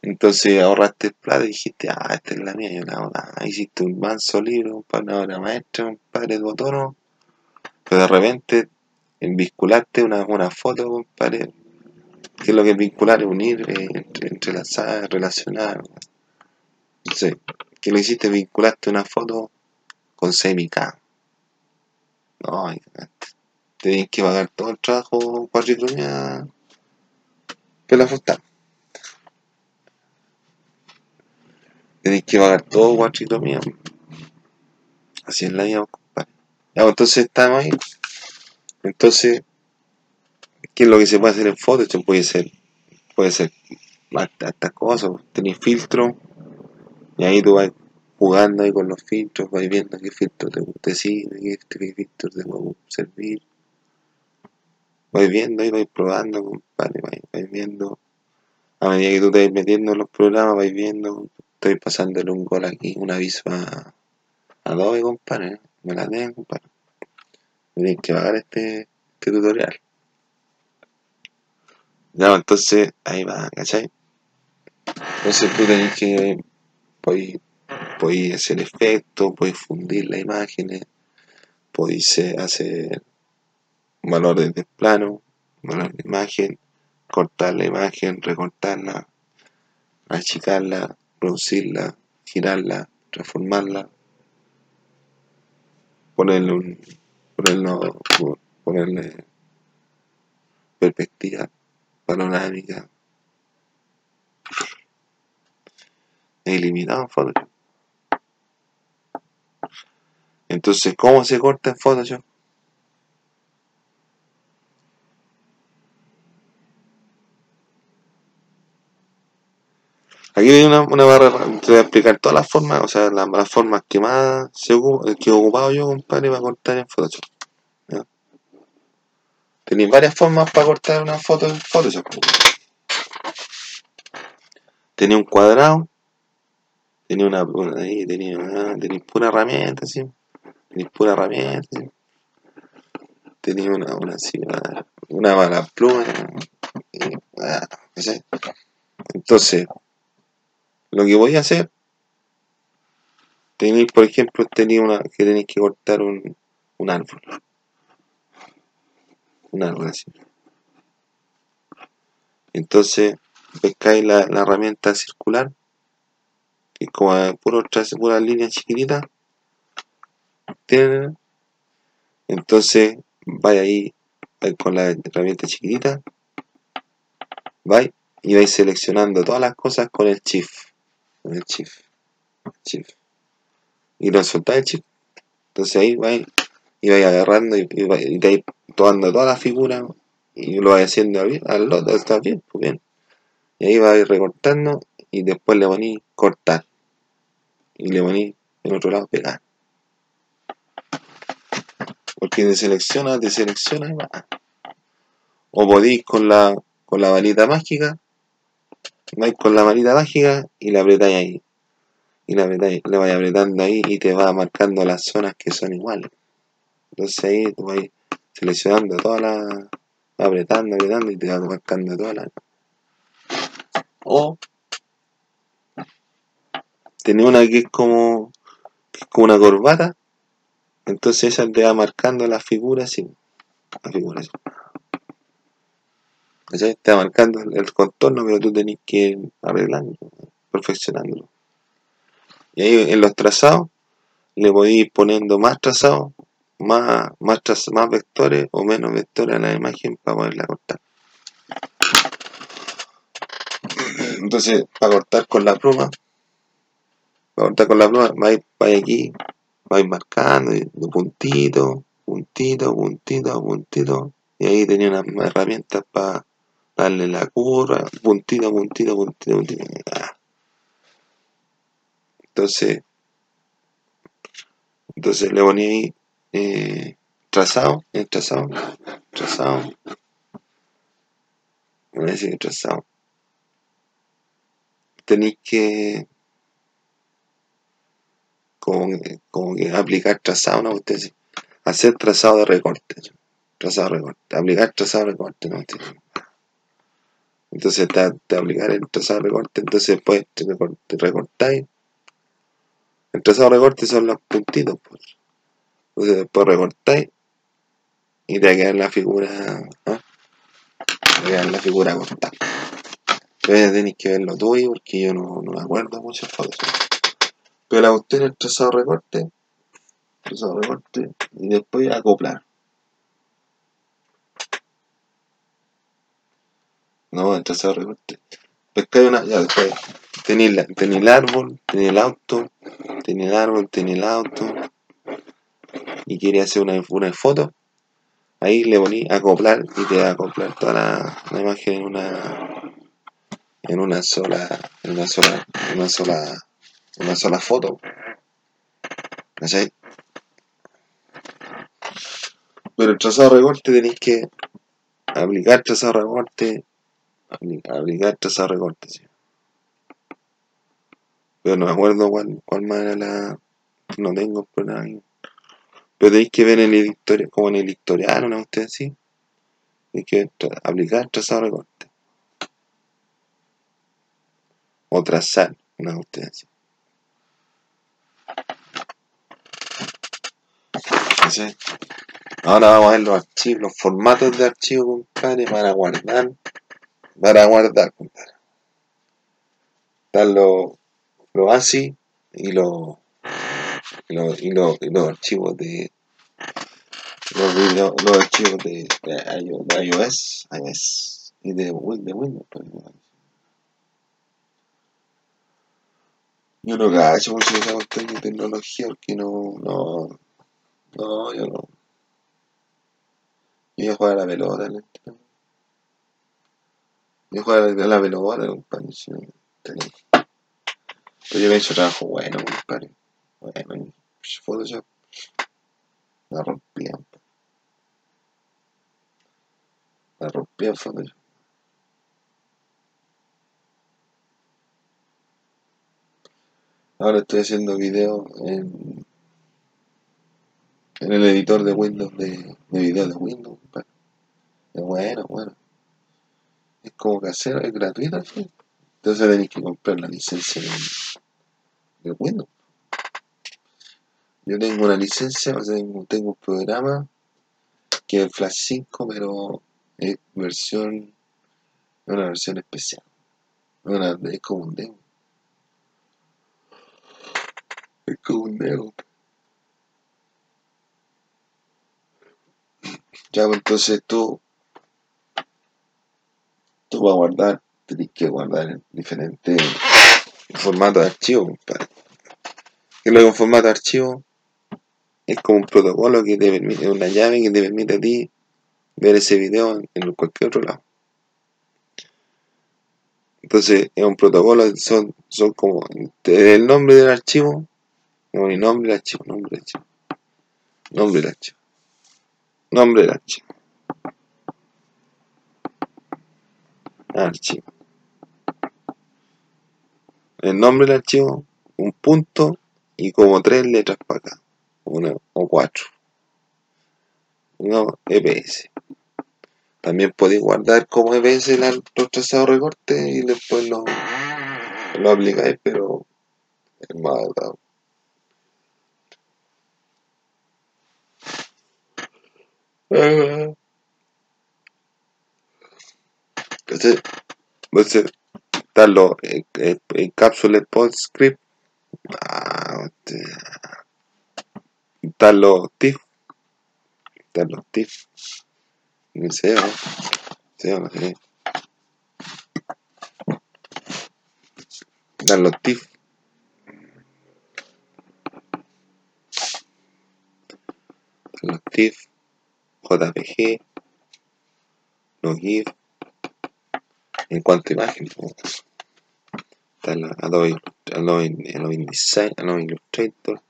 Entonces ahorraste plata y dijiste, ah, esta es la mía, yo la hago. Hiciste un manso libro, compadre, una obra maestra, compadre, duotono, pero de repente vincularte una, una foto, compadre, ¿qué es lo que es vincular? Unir, entre- entrelazar, relacionar. Entonces, que lo hiciste, vinculaste una foto con semica. No, tenés que pagar todo el trabajo cuadricromía que la foto. Tenés que pagar todo cuadricromía. Así es la vida, compadre. Ya, pues, entonces estamos ahí. Entonces, ¿qué es lo que se puede hacer en Photoshop? Puede ser, puede ser estas cosas. Tenéis filtro y ahí tú vas jugando ahí con los filtros, vas viendo qué filtro te, te sirve, qué, filtro te puede servir. Vais viendo y vais probando, compadre, vais, vais viendo. A medida que tú te vas metiendo en los programas, vais viendo. Estoy pasándole un gol aquí, un aviso a Adobe, compadre. Me la den, compadre. Me tienen que pagar este, este tutorial. Ya, entonces, ahí va, ¿cachai? Entonces tú tenés que, podéis, podéis hacer efecto, podéis fundir las imágenes, podéis hacer valores de plano, valor de imagen, cortar la imagen, recortarla, achicarla, producirla, girarla, transformarla, ponerle un, ponerle, ponerle perspectiva panorámica. En Photoshop. Entonces, ¿cómo se corta en Photoshop? Aquí hay una, barra, te voy a explicar todas las formas, o sea, las, las formas que más se ocupa, que he ocupado yo, compadre, para cortar en Photoshop. ¿ya? Tenéis varias formas para cortar una foto en Photoshop. Tenía un cuadrado, tenía una, una ahí, tenía, ah, tenía pura herramienta, ¿sí? Tenía pura herramienta. Tenía una, una una, una mala pluma, y, ah. Entonces, lo que voy a hacer, tenéis, por ejemplo, tenía una que tenéis que cortar un, un árbol. Un árbol así. Entonces, pescáis la, la herramienta circular, que es como puro, pura línea chiquitita. Entonces, vais ahí, con la herramienta chiquitita, vais y vais seleccionando todas las cosas con el shift con el y lo soltáis el shift entonces ahí vais y vais agarrando y, vais, tomando toda la figura y lo vais haciendo al otro, está bien, pues bien. Y ahí vais recortando y después le ponéis cortar. Y le ponéis en otro lado pegar porque te selecciona, te selecciona y va o podéis con la con la varita mágica vais con la varita mágica y la apretáis ahí. Y la apretáis, le vais apretando ahí y te va marcando las zonas que son iguales. Entonces ahí tú vais seleccionando todas las. apretando, apretando y te va marcando todas las. O tenés una que es como. que es como una corbata. Entonces esa te va marcando las figuras así. Las figuras así. ¿Cachai? Te va marcando el contorno, pero tú tenés que ir arreglando, perfeccionándolo. Y ahí en los trazados le podéis ir poniendo más trazados, más, más, traz, más vectores o menos vectores a la imagen para poderla cortar. Entonces, para cortar con la pluma, para cortar con la pluma, vais, vais aquí, vais marcando de puntito, puntito, puntito, puntito, y ahí tenía unas herramientas para darle la curva, puntito, puntito, puntito, puntito. Entonces, entonces le ponía ahí eh, trazado, el trazado, trazado, voy a decir trazado. Tenéis que como, como que aplicar trazado, ¿no? Usted hacer trazado de recorte, trazado de recorte, aplicar trazado de recorte, ¿no? Usted, entonces te, te aplicar el trazado de recorte, entonces después te, recortáis. El trazado de recorte son los puntitos, pues. Entonces después recortáis y te queda la figura, ¿no? Te queda la figura cortada. Pero tenéis que verlo tuyo porque yo no, no me acuerdo muchas fotos. Pero la cuestión es trazado recorte, trazado recorte y después acoplar. No, el trazado recorte. Pescáis una, ya tenéis, la, tenéis el árbol, tenéis el auto, tenéis el árbol, tenéis el auto y quería hacer una, una foto, ahí le poní acoplar y te va a acoplar toda la, la imagen en una en una sola en una sola en una sola una sola foto ¿cachai? pero el trazado de recorte tenéis que aplicar trazado de recorte aplicar trazado de recorte ¿sí? pero no me acuerdo cuál, cuál más era la no tengo pero tenéis que ver en el editorial, como en el editorial, ¿no? Usted así. Hay que tra aplicar trazado de recorte. o trazar una cuestión así. ¿Cachai? Ahora vamos a ver los archivos, los formatos de archivo, compadre, para guardar. Para guardar, compadre. Están los, ASI y los, y los, y los, archivos de los, archivos de, de de iOS, iOS y de, de Windows. pues, ¿no? Yo no cacho mucho de esa cuestión de tecnología porque no, no, no, yo no. Yo juego a la pelota, ¿no? Yo juego a la pelota, compadre. si no, Pero yo me he hecho trabajo bueno, compadre. Bueno, Photoshop la rompían. La rompían Photoshop. Ahora estoy haciendo videos en, en el editor de Windows de, de video de Windows, compadre. Es bueno, bueno. Es como casero, es gratuito. Entonces tenéis que comprar la licencia de, de Windows. Yo tengo una licencia, tengo, tengo un programa que es Flash 5, pero es versión, una versión especial. Es como un demo. Es como un demo. Ya, pues, entonces tú, tú vas a guardar, tenés que guardar en diferentes formatos de archivo, compadre. ¿Qué es lo que un formato de archivo? Es como un protocolo que te permite, una llave que te permite a ti ver ese video en, cualquier otro lado. Entonces, es un protocolo, son, son como el nombre del archivo, mi nombre del archivo, nombre del archivo, nombre del archivo, nombre del archivo, archivo. El nombre del archivo, un punto y como tres letras para acá, una o cuatro. No, EPS. También podéis guardar como EPS la- los trazados y después lo, lo aplicáis, pero es más Ah, entonces están los eh, eh, encapsulated PostScript, ah, hostia. están los TIFF, los TIFF, no sé, ¿no? Sé. Los TIFF, los TIFF, JPG, los GIF, en cuanto a imagen, está la Adobe, Adobe, Adobe InDesign, Adobe Illustrator,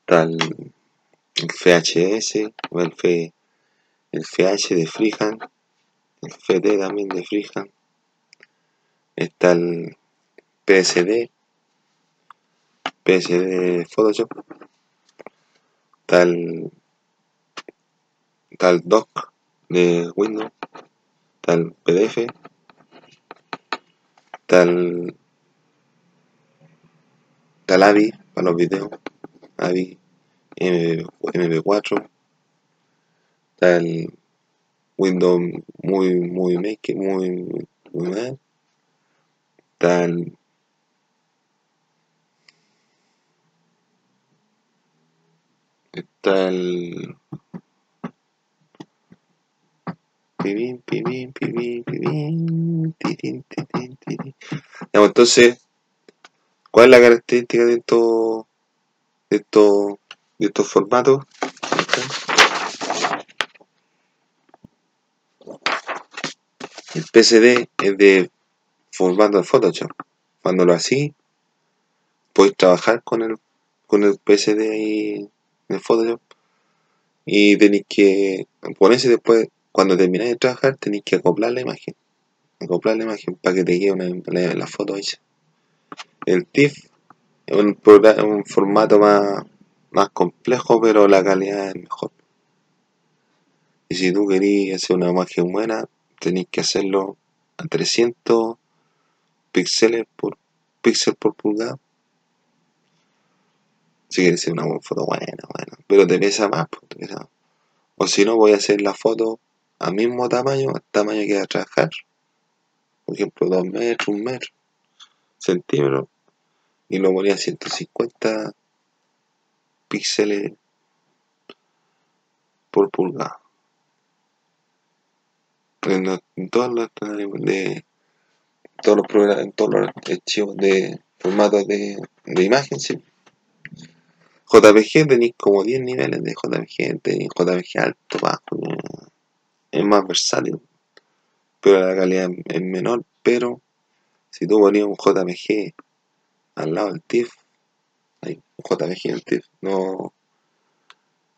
está el, FHS, el, F, FH de Freehand, el FD también de Freehand, está el PSD, PSD de Photoshop, está el, está el Doc de Windows, está el PDF, está el, está el AVI para los videos, AVI MP4, está el Windows muy, muy make, muy, muy mal, está el está el pues, entonces, ¿cuál es la característica de estos de estos de estos formatos? El PSD es de formato de Photoshop. Cuando lo así, puedes trabajar con el con el PSD ahí en el Photoshop y tenéis que ponerse después, cuando termináis de trabajar, tenéis que acoplar la imagen. Acoplar la imagen para que te quede una, la, la foto hecha. El TIFF es un, formato más, más complejo, pero la calidad es mejor. Y si tú querís hacer una imagen buena, tenéis que hacerlo a 300 píxeles por píxel por pulgada. Si quieres hacer una foto buena, buena. Pero te pesa más, pues, te pesa más. O si no, voy a hacer la foto al mismo tamaño, al tamaño que va a trabajar. Por ejemplo, 2 metros, 1 metro, centímetros. Y lo ponía a 150 píxeles por pulgada. En, en todos los de todos los programas, en todos los archivos de formatos de, de imagen, sí. JPG tenéis como 10 niveles de JPG, tenéis JPG alto, bajo, es más versátil, pero la calidad es menor, pero si tú ponías un JPG al lado del TIFF, hay un JPG en el TIFF, no,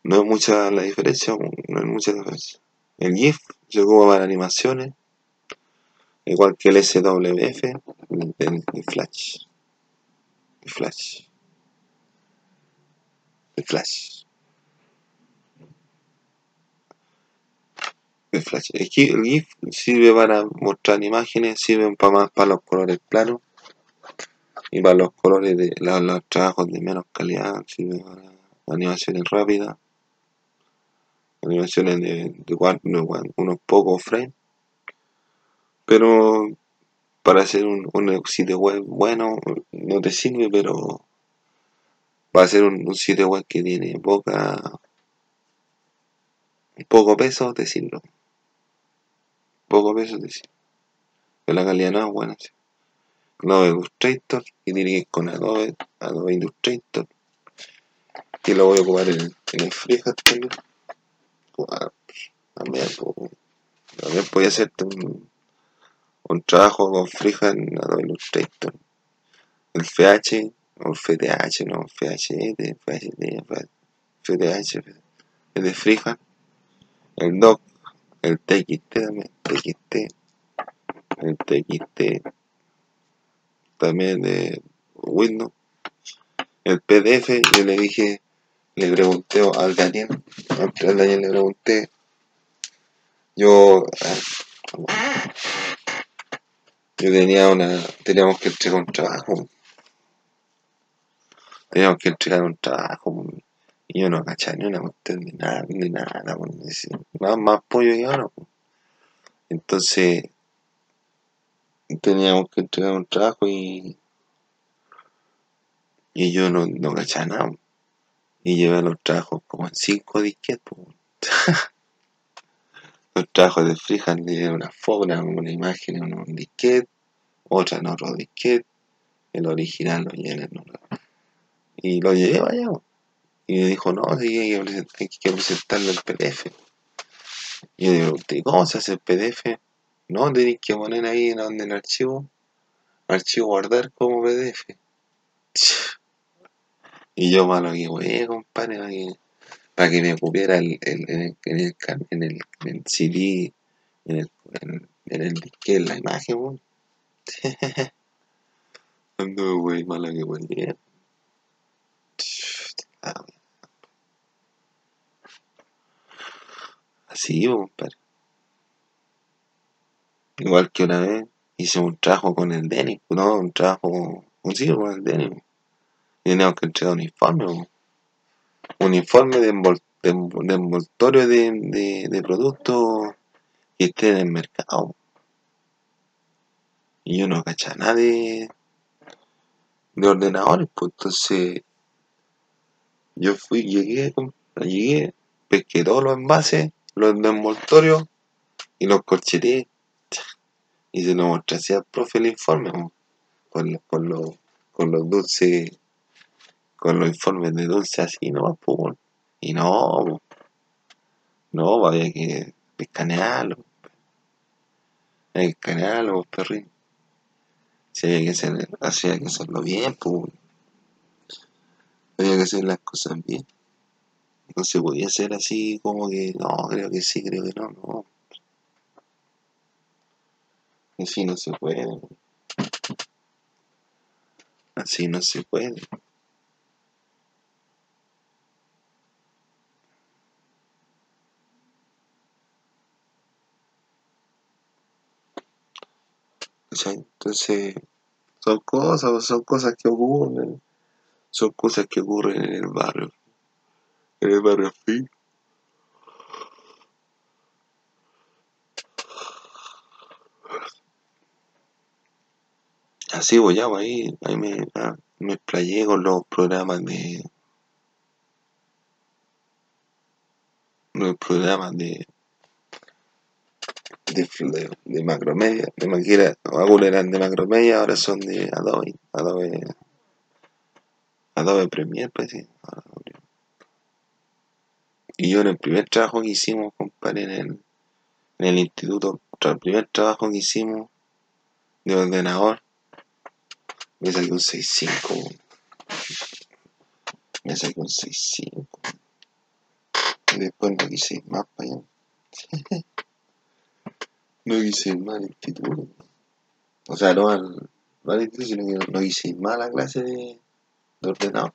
no es mucha la diferencia, no es mucha diferencia. El GIF se ocupa para animaciones, igual que el SWF, el, el, el Flash. El Flash. El Flash. El GIF sirve para mostrar imágenes, sirve para más para los colores planos y para los colores de los, trabajos de menos calidad, sirve para animaciones rápidas animaciones de, unos pocos frames. Pero para hacer un, un, sitio web bueno no te sirve, pero para hacer un, un sitio web que tiene poca poco peso te sirve. Poco peso te sirve. Pero la calidad no es buena. ¿sí? Adobe Illustrator y dirige con Adobe, Adobe Illustrator. Y lo voy a ocupar en, en el FreeHAND también también, también podía hacerte un, un trabajo con freehand en Adobe Illustrator. El FH, o el FTH, no, FHD, FHD, FTH, el de freehand. El doc, el TXT también, TXT, el TXT también de Windows. El PDF, yo le dije le pregunté al Daniel, al Daniel le pregunté, yo, yo tenía una, teníamos que entregar un trabajo, teníamos que entregar un trabajo, y yo no cachaba ni una cuestión ni nada, ni nada, más, más pollo y ahora, entonces, teníamos que entregar un trabajo y, y yo no, no cachaba nada y llevé los trabajos como en 5 disquetes. [LAUGHS] los trabajos de freehand le una foto, una imagen en un disquete, otra en otro disquete, el original lo llené en otro. Y lo llevé allá. Y me dijo, no, sí, hay, que presentar, hay PDF. Y yo digo, ¿cómo se hace el PDF? No, tenéis que poner ahí en el archivo, archivo guardar como PDF. Y yo malo que wey, compadre, para que, me cupiera el, el, en, el, en, el, en, el, en el CD, en el, en, en el disque, la imagen, weón. [LAUGHS] Ando, wey, mala que wey. Así, compadre. Igual que una vez hice un trabajo con el Denis, no, un trabajo, un sí, con el Denis teníamos que entregar un informe, un informe de, envol, de, de envoltorio de, de, productos que estén en el mercado. Y yo no cachaba nada de, de ordenadores, pues entonces yo fui, llegué, llegué, pesqué todos los envases, los envoltorios y los corcheteé. Y se lo mostré así al profe el informe, con, los, con los dulces con los informes de dulce así no pues, y no no había que escanearlo hay que escanearlo perrín si había que hacer había que hacerlo bien pues había que hacer las cosas bien no se podía hacer así como que no creo que sí creo que no no así no se puede así no se puede Entonces, Son cosas, son cosas que ocurren. Son cosas que ocurren en el barrio. En el barrio fin. Así voy ya, ahí, ahí me, ah, me con los programas de. Los programas de. De, de, de macromedia, de maquera, algunos eran de macromedia, ahora son de Adobe, Adobe, Adobe Premiere, pues sí. Y yo en el primer trabajo que hicimos, compadre, en el, en el instituto, el primer trabajo que hicimos de ordenador, me saqué un 6.5. Me saqué un 6.5. Y después no quise ir más para allá. [LAUGHS] no quise ir más al instituto. O sea, no al, no instituto, sino que no, no quise más a la clase de, de ordenador.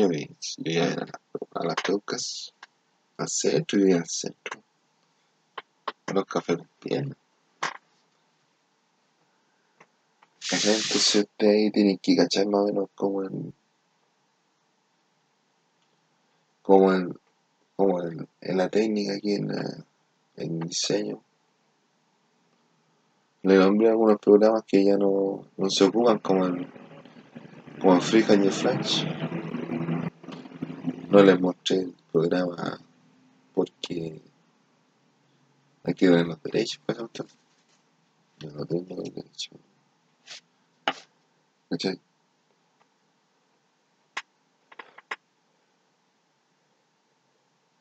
Pues. No, yo, me, yo iba a, las Peucas, al centro, yo iba al centro. A los cafés con piernas. Entonces usted ahí tiene que cachar más o menos como en, como en, como en, en la técnica aquí en, la- en diseño. Le nombré algunos programas que ya no, no se ocupan como en, como en Freehand y Flash. No les mostré el programa porque hay que ver los derechos para cuestión. Yo no tengo los derechos. ¿Cachai?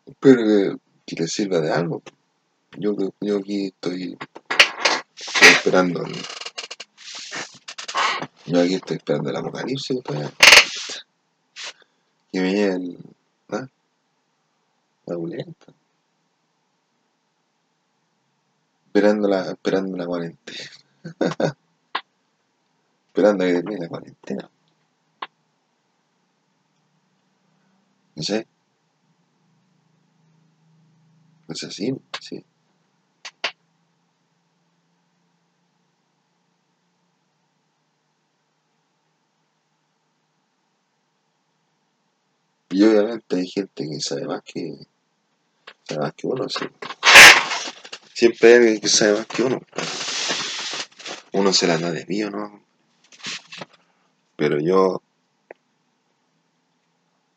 Espero que, les sirva de algo. Yo, yo aquí estoy, esperando. el- Yo aquí estoy esperando el apocalipsis todavía. Que me. ¿Ah? La buleta. Esperando la, esperando la cuarentena. [LAUGHS] Esperando que termine la cuarentena. No sé. Es así, sí. Y obviamente hay gente que sabe más que, sabe más que uno, sí. Siempre hay alguien que sabe más que uno. Uno se la da de mío, ¿no? Pero yo,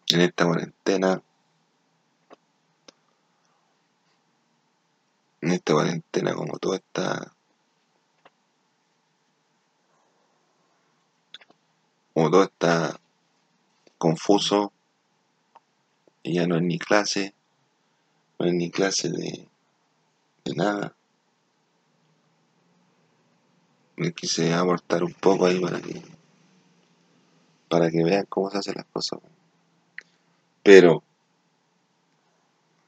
en esta cuarentena, en esta cuarentena, como todo está, como todo está confuso, ya no es ni clase, no es ni clase de, de nada. Me quise aportar un poco ahí para que, para que vean cómo se hacen las cosas. Pero,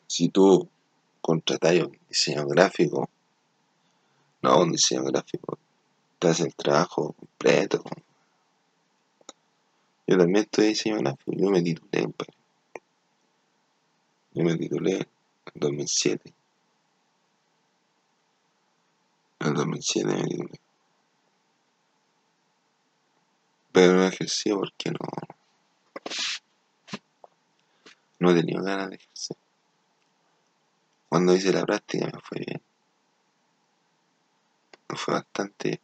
si tú contratas un diseño gráfico, no un diseño gráfico, te hace el trabajo completo. Yo también estoy diseño gráfico, yo me titulé, compadre. Yo me titulé en 2007. En el 2007 me titulé. Pero no ejercí porque no, no he tenido ganas de ejercer. Cuando hice la práctica me fue bien. Me fue bastante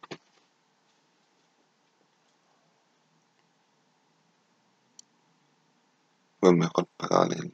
fue el mejor pagado del,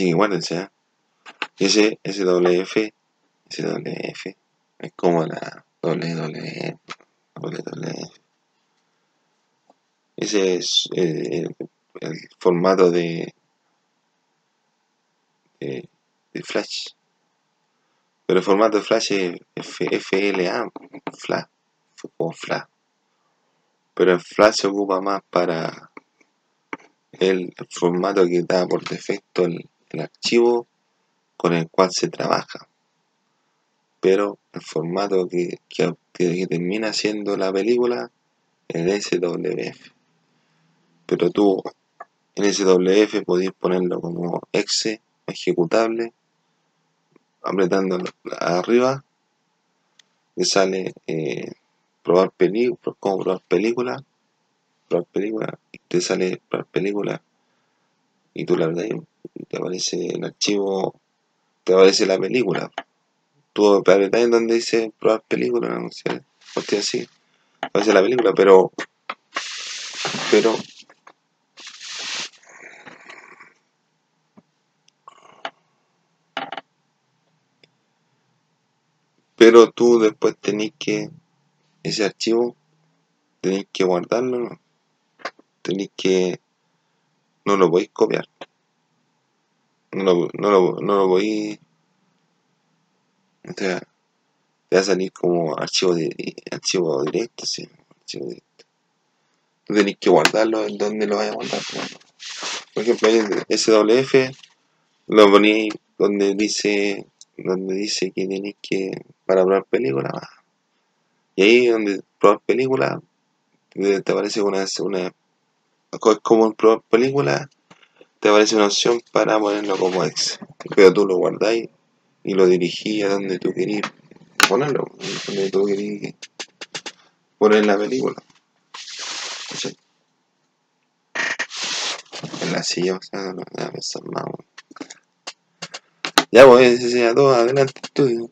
Así que guárdense, ¿eh? Ese SWF, es como la WWF, WWF. Ese es eh, el, formato de, de, Flash. Pero el formato de Flash es F- FLA, Flash, o Flash. Pero el Flash se ocupa más para el formato que da por defecto el, el archivo con el cual se trabaja. Pero el formato que, termina siendo la película es SWF. Pero tú en SWF podéis ponerlo como exe ejecutable, apretando arriba, te sale eh, probar probar película, probar película, te sale probar película, y tú la verdad te aparece el archivo, te aparece la película. Tú apretas en donde dice probar película, no sé, cuestión así, aparece la película, pero, pero pero tú después tenés que ese archivo tenéis que guardarlo ¿no? tenéis que no lo podéis copiar. No lo, no lo, no lo podéis o sea, te va a salir como archivo de archivo directo sí, archivo directo. Tú tenéis que guardarlo en donde lo vayas a guardar por ejemplo ahí SWF lo ponéis donde dice donde dice que tenéis que para probar película. Va. y ahí donde probar película te te aparece una, una como en película te aparece una opción para ponerlo como ex. Pero tú lo guardáis y lo dirigís a donde tú querís ponerlo donde tú querís poner la película. En la silla o sea voy pensar más ya pues ese todo. Adelante estudio